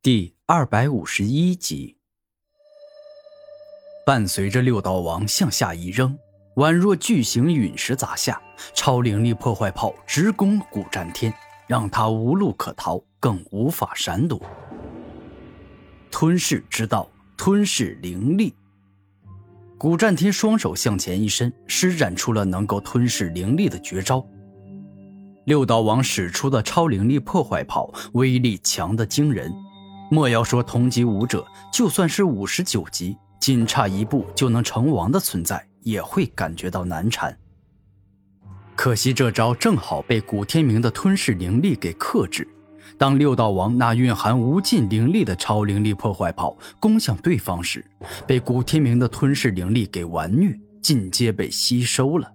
第二百五十一集，伴随着六道王向下一扔，宛若巨型陨石砸下，超灵力破坏炮直攻古战天，让他无路可逃，更无法闪躲。吞噬之道，吞噬灵力。古战天双手向前一伸，施展出了能够吞噬灵力的绝招。六道王使出的超灵力破坏炮威力强得惊人，莫要说同级武者，就算是五十九级，仅差一步就能成王的存在，也会感觉到难缠。可惜这招正好被古天明的吞噬灵力给克制。当六道王那蕴含无尽灵力的超灵力破坏炮攻向对方时，被古天明的吞噬灵力给完虐，尽皆被吸收了。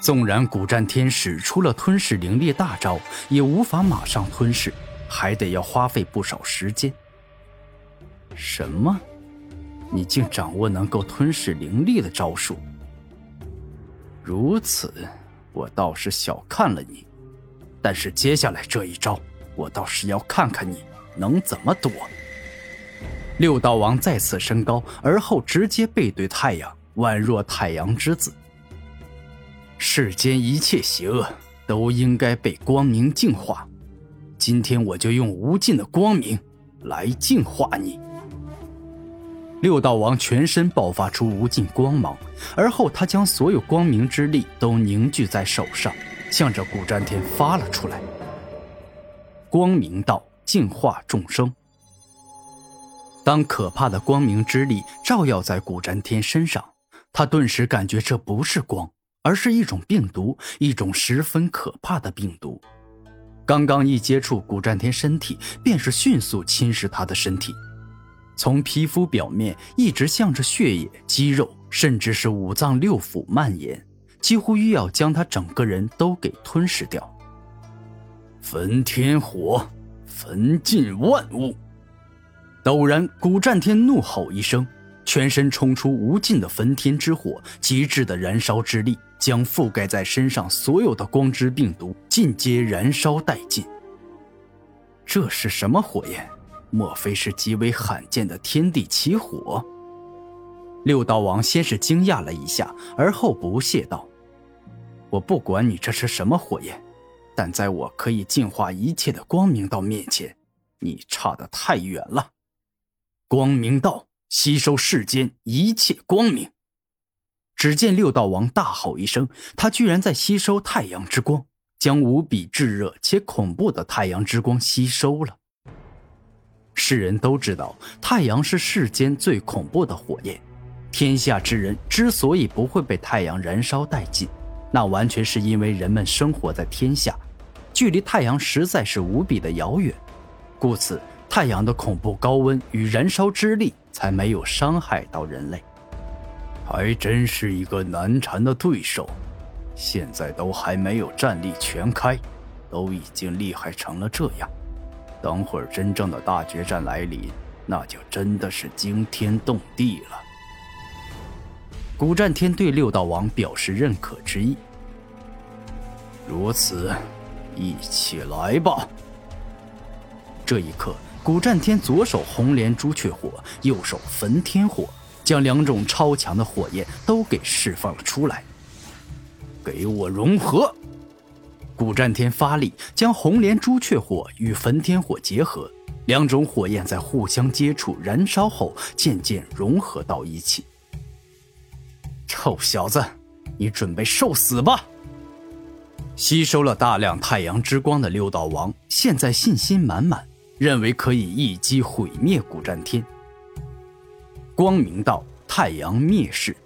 纵然古战天使出了吞噬灵力大招，也无法马上吞噬，还得要花费不少时间。什么？你竟掌握能够吞噬灵力的招数？如此，我倒是小看了你。但是接下来这一招，我倒是要看看你能怎么躲。六道王再次升高，而后直接背对太阳，宛若太阳之子。世间一切邪恶都应该被光明净化，今天我就用无尽的光明来净化你。六道王全身爆发出无尽光芒，而后他将所有光明之力都凝聚在手上。向着古战天发了出来。光明道净化众生。当可怕的光明之力照耀在古战天身上，他顿时感觉这不是光，而是一种病毒，一种十分可怕的病毒。刚刚一接触古战天身体，便是迅速侵蚀他的身体，从皮肤表面一直向着血液、肌肉，甚至是五脏六腑蔓延。几乎欲要将他整个人都给吞噬掉。焚天火，焚尽万物。陡然，古战天怒吼一声，全身冲出无尽的焚天之火，极致的燃烧之力，将覆盖在身上所有的光之病毒尽皆燃烧殆尽。这是什么火焰？莫非是极为罕见的天地奇火？六道王先是惊讶了一下，而后不屑道。我不管你这是什么火焰，但在我可以净化一切的光明道面前，你差得太远了。光明道吸收世间一切光明。只见六道王大吼一声，他居然在吸收太阳之光，将无比炙热且恐怖的太阳之光吸收了。世人都知道，太阳是世间最恐怖的火焰，天下之人之所以不会被太阳燃烧殆尽。那完全是因为人们生活在天下，距离太阳实在是无比的遥远，故此太阳的恐怖高温与燃烧之力才没有伤害到人类。还真是一个难缠的对手，现在都还没有战力全开，都已经厉害成了这样。等会儿真正的大决战来临，那就真的是惊天动地了。古战天对六道王表示认可之意。如此，一起来吧。这一刻，古战天左手红莲朱雀火，右手焚天火，将两种超强的火焰都给释放了出来。给我融合！古战天发力，将红莲朱雀火与焚天火结合，两种火焰在互相接触、燃烧后，渐渐融合到一起。臭小子，你准备受死吧！吸收了大量太阳之光的六道王，现在信心满满，认为可以一击毁灭古战天。光明道太阳灭世，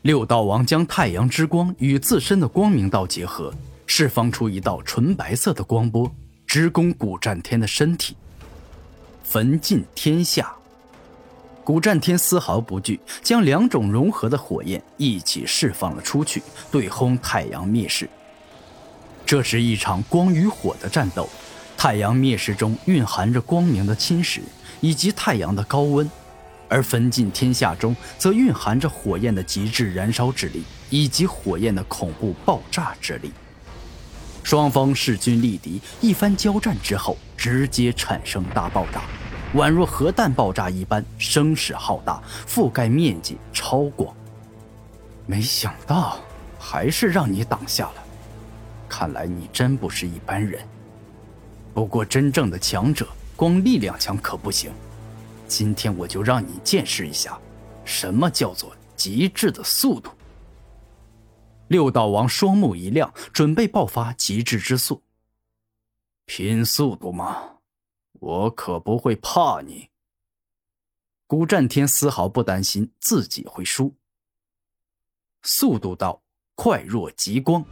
六道王将太阳之光与自身的光明道结合，释放出一道纯白色的光波，直攻古战天的身体，焚尽天下。古战天丝毫不惧，将两种融合的火焰一起释放了出去，对轰太阳灭世。这是一场光与火的战斗，太阳灭世中蕴含着光明的侵蚀以及太阳的高温，而焚尽天下中则蕴含着火焰的极致燃烧之力以及火焰的恐怖爆炸之力。双方势均力敌，一番交战之后，直接产生大爆炸，宛若核弹爆炸一般，声势浩大，覆盖面积超广。没想到还是让你挡下了，看来你真不是一般人。不过真正的强者，光力量强可不行。今天我就让你见识一下，什么叫做极致的速度。六道王双目一亮，准备爆发极致之速。拼速度吗？我可不会怕你。古战天丝毫不担心自己会输。速度道快若极光，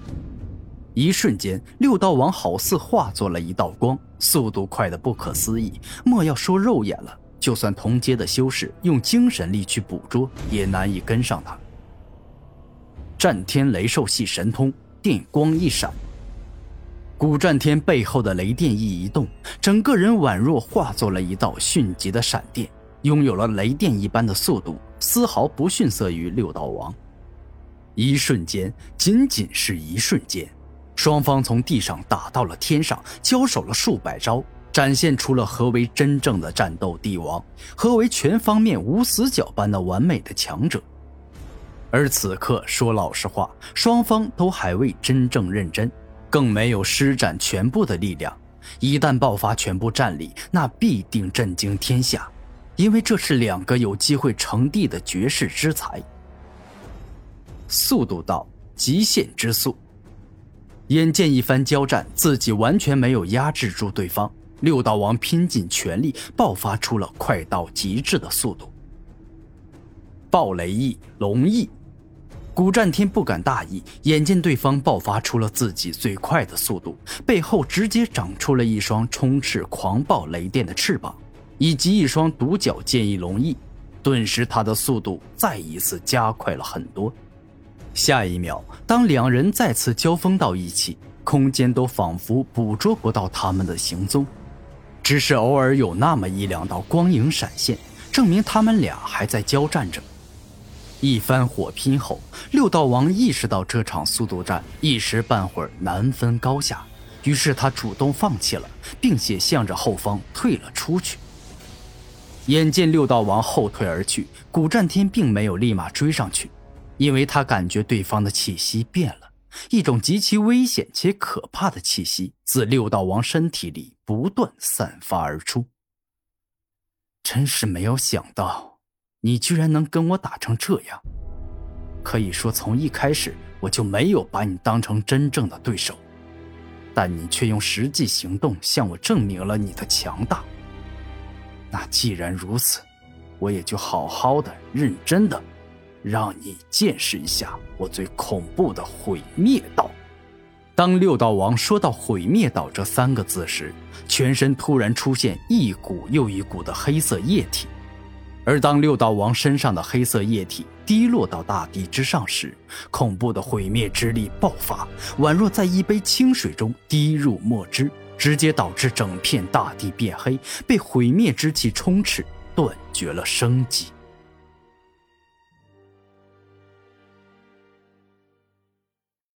一瞬间，六道王好似化作了一道光，速度快的不可思议。莫要说肉眼了，就算同阶的修士用精神力去捕捉，也难以跟上他。战天雷兽系神通，电光一闪，古战天背后的雷电一移动，整个人宛若化作了一道迅疾的闪电，拥有了雷电一般的速度，丝毫不逊色于六道王。一瞬间，仅仅是一瞬间，双方从地上打到了天上，交手了数百招，展现出了何为真正的战斗帝王，何为全方面无死角般的完美的强者。而此刻，说老实话，双方都还未真正认真，更没有施展全部的力量。一旦爆发全部战力，那必定震惊天下，因为这是两个有机会成帝的绝世之才。速度到极限之速，眼见一番交战，自己完全没有压制住对方。六道王拼尽全力，爆发出了快到极致的速度。暴雷翼龙翼，古战天不敢大意，眼见对方爆发出了自己最快的速度，背后直接长出了一双充斥狂暴雷电的翅膀，以及一双独角剑翼龙翼，顿时他的速度再一次加快了很多。下一秒，当两人再次交锋到一起，空间都仿佛捕捉不到他们的行踪，只是偶尔有那么一两道光影闪现，证明他们俩还在交战着。一番火拼后，六道王意识到这场速度战一时半会儿难分高下，于是他主动放弃了，并且向着后方退了出去。眼见六道王后退而去，古战天并没有立马追上去。因为他感觉对方的气息变了，一种极其危险且可怕的气息自六道王身体里不断散发而出。真是没有想到，你居然能跟我打成这样。可以说，从一开始我就没有把你当成真正的对手，但你却用实际行动向我证明了你的强大。那既然如此，我也就好好的、认真的。让你见识一下我最恐怖的毁灭道。当六道王说到“毁灭道”这三个字时，全身突然出现一股又一股的黑色液体。而当六道王身上的黑色液体滴落到大地之上时，恐怖的毁灭之力爆发，宛若在一杯清水中滴入墨汁，直接导致整片大地变黑，被毁灭之气充斥，断绝了生机。